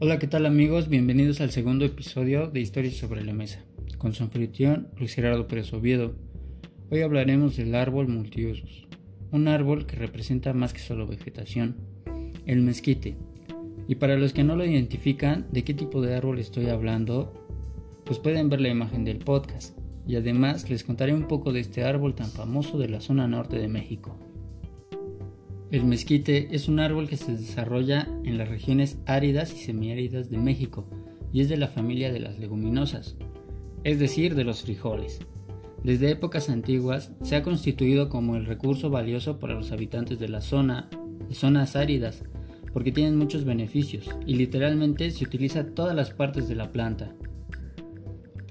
Hola, ¿qué tal amigos? Bienvenidos al segundo episodio de Historias sobre la Mesa, con su anfitrión Luis Gerardo Pérez Oviedo. Hoy hablaremos del árbol multiusos, un árbol que representa más que solo vegetación, el mezquite. Y para los que no lo identifican de qué tipo de árbol estoy hablando, pues pueden ver la imagen del podcast. Y además les contaré un poco de este árbol tan famoso de la zona norte de México. El mezquite es un árbol que se desarrolla en las regiones áridas y semiáridas de México y es de la familia de las leguminosas, es decir, de los frijoles. Desde épocas antiguas se ha constituido como el recurso valioso para los habitantes de la zona, de zonas áridas, porque tienen muchos beneficios y literalmente se utiliza todas las partes de la planta.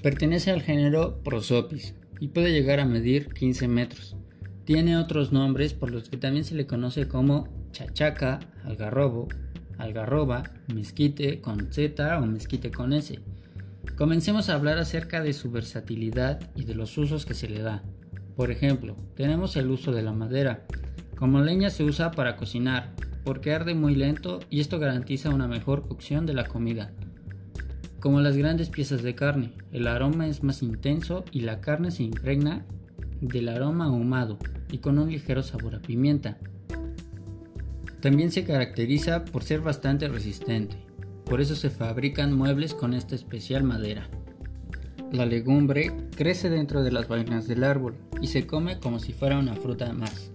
Pertenece al género Prosopis y puede llegar a medir 15 metros. Tiene otros nombres por los que también se le conoce como chachaca, algarrobo, algarroba, mezquite con Z o mezquite con S. Comencemos a hablar acerca de su versatilidad y de los usos que se le da. Por ejemplo, tenemos el uso de la madera. Como leña se usa para cocinar, porque arde muy lento y esto garantiza una mejor cocción de la comida. Como las grandes piezas de carne, el aroma es más intenso y la carne se impregna del aroma ahumado y con un ligero sabor a pimienta. También se caracteriza por ser bastante resistente, por eso se fabrican muebles con esta especial madera. La legumbre crece dentro de las vainas del árbol y se come como si fuera una fruta más,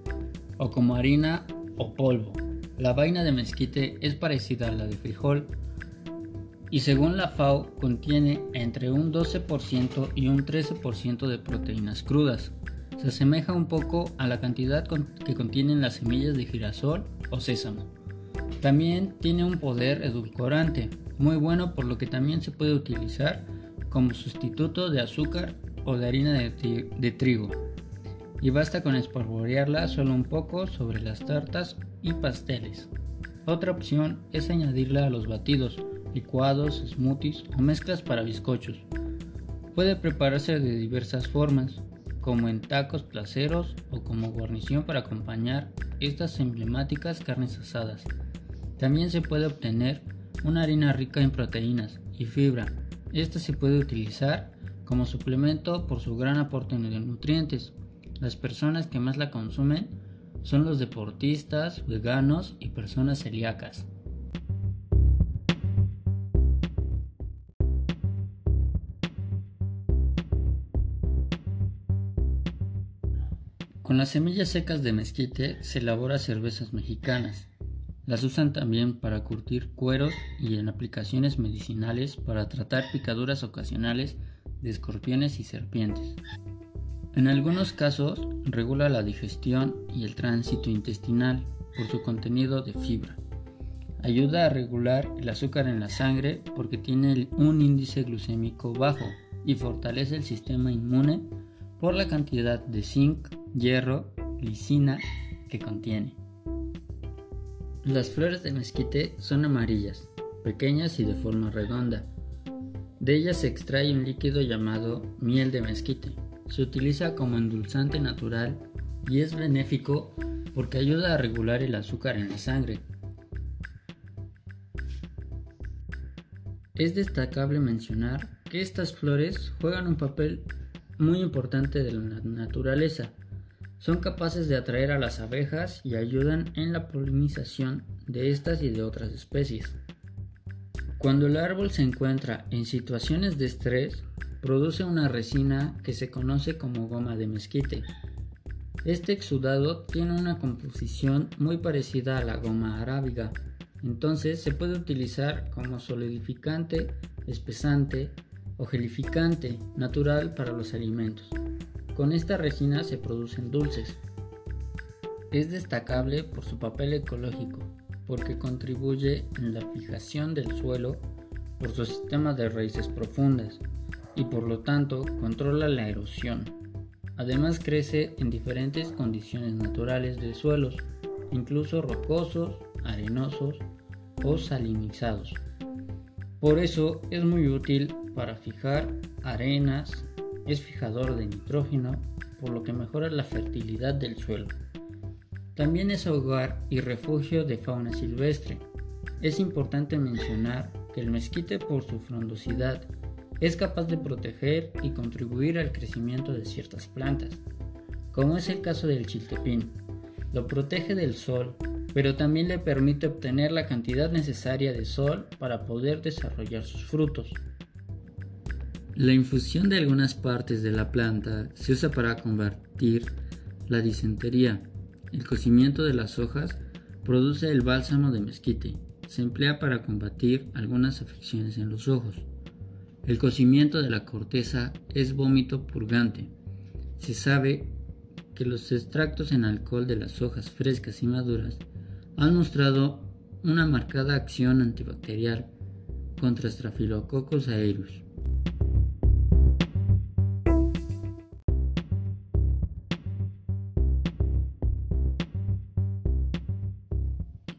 o como harina o polvo. La vaina de mezquite es parecida a la de frijol y según la FAO contiene entre un 12% y un 13% de proteínas crudas, se asemeja un poco a la cantidad que contienen las semillas de girasol o sésamo. También tiene un poder edulcorante muy bueno por lo que también se puede utilizar como sustituto de azúcar o de harina de, trigo. Y basta con espolvorearla solo un poco sobre las tartas y pasteles. Otra opción es añadirla a los batidos, licuados, smoothies o mezclas para bizcochos. Puede prepararse de diversas formas, como en tacos placeros o como guarnición para acompañar estas emblemáticas carnes asadas. También se puede obtener una harina rica en proteínas y fibra. Esta se puede utilizar como suplemento por su gran aporte de nutrientes. Las personas que más la consumen son los deportistas, veganos y personas celíacas. Con las semillas secas de mezquite se elabora cervezas mexicanas. Las usan también para curtir cueros y en aplicaciones medicinales para tratar picaduras ocasionales de escorpiones y serpientes. En algunos casos regula la digestión y el tránsito intestinal por su contenido de fibra. Ayuda a regular el azúcar en la sangre porque tiene un índice glucémico bajo y fortalece el sistema inmune por la cantidad de zinc, hierro, lisina que contiene. Las flores de mezquite son amarillas, pequeñas y de forma redonda. De ellas se extrae un líquido llamado miel de mezquite. Se utiliza como endulzante natural y es benéfico porque ayuda a regular el azúcar en la sangre. Es destacable mencionar que estas flores juegan un papel muy importante de la naturaleza. Son capaces de atraer a las abejas y ayudan en la polinización de estas y de otras especies. Cuando el árbol se encuentra en situaciones de estrés, produce una resina que se conoce como goma de mezquite. Este exudado tiene una composición muy parecida a la goma arábiga, entonces se puede utilizar como solidificante, espesante, o gelificante natural para los alimentos. Con esta resina se producen dulces. Es destacable por su papel ecológico, porque contribuye en la fijación del suelo por su sistema de raíces profundas y por lo tanto controla la erosión. Además crece en diferentes condiciones naturales de suelos, incluso rocosos, arenosos o salinizados. Por eso es muy útil para fijar arenas, es fijador de nitrógeno, por lo que mejora la fertilidad del suelo. También es hogar y refugio de fauna silvestre. Es importante mencionar que el mezquite por su frondosidad es capaz de proteger y contribuir al crecimiento de ciertas plantas, como es el caso del chiltepín. Lo protege del sol, pero también le permite obtener la cantidad necesaria de sol para poder desarrollar sus frutos. La infusión de algunas partes de la planta se usa para combatir la disentería. El cocimiento de las hojas produce el bálsamo de mezquite. Se emplea para combatir algunas afecciones en los ojos. El cocimiento de la corteza es vómito purgante. Se sabe que los extractos en alcohol de las hojas frescas y maduras han mostrado una marcada acción antibacterial contra Staphylococcus aureus.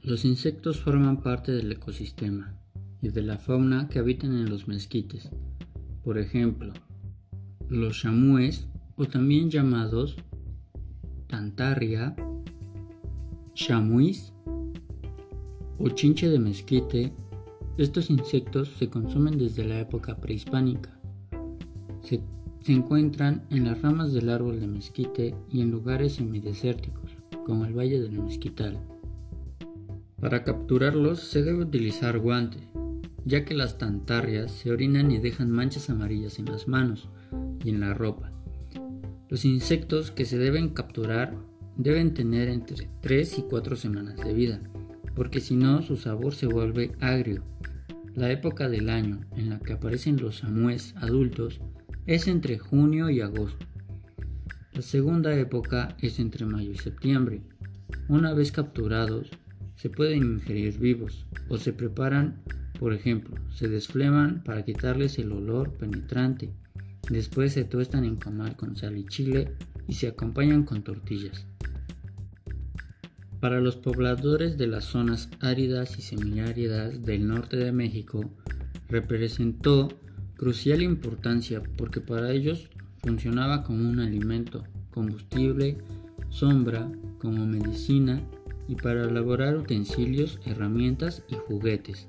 Los insectos forman parte del ecosistema y de la fauna que habitan en los mezquites. Por ejemplo, los chamúes o también llamados tantarria, chamuis o chinche de mezquite, estos insectos se consumen desde la época prehispánica. Se, se, encuentran en las ramas del árbol de mezquite y en lugares semidesérticos, como el Valle del Mezquital. Para capturarlos se debe utilizar guante, ya que las tantarrias se orinan y dejan manchas amarillas en las manos y en la ropa. Los insectos que se deben capturar deben tener entre 3 y 4 semanas de vida, porque si no su sabor se vuelve agrio. La época del año en la que aparecen los amúes adultos es entre junio y agosto. La segunda época es entre mayo y septiembre. Una vez capturados, se pueden ingerir vivos o se preparan, por ejemplo, se desfleman para quitarles el olor penetrante. Después se tuestan en comal con sal y chile y se acompañan con tortillas. Para los pobladores de las zonas áridas y semiáridas del norte de México, representó crucial importancia porque para ellos funcionaba como un alimento, combustible, sombra, como medicina y para elaborar utensilios, herramientas y juguetes.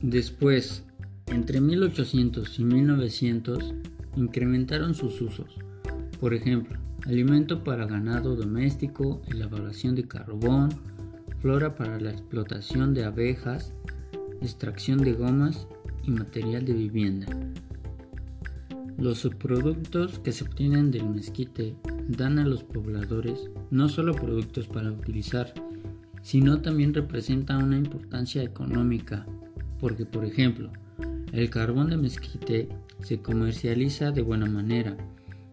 Después, entre 1800 y 1900, incrementaron sus usos. Por ejemplo, alimento para ganado doméstico, elaboración de carbón, flora para la explotación de abejas, extracción de gomas y material de vivienda. Los subproductos que se obtienen del mezquite dan a los pobladores no solo productos para utilizar, sino también representa una importancia económica, porque por ejemplo, el carbón de mezquite se comercializa de buena manera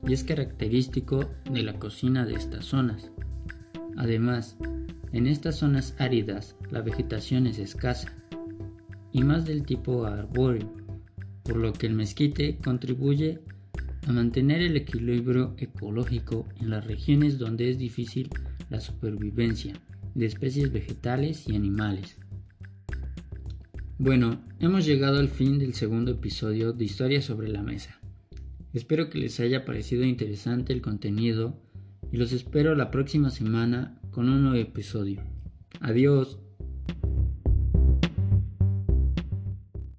y es característico de la cocina de estas zonas. Además, en estas zonas áridas la vegetación es escasa y más del tipo arbóreo, por lo que el mezquite contribuye a mantener el equilibrio ecológico en las regiones donde es difícil la supervivencia de especies vegetales y animales. Bueno, hemos llegado al fin del segundo episodio de Historia sobre la Mesa. Espero que les haya parecido interesante el contenido y los espero la próxima semana con un nuevo episodio. Adiós.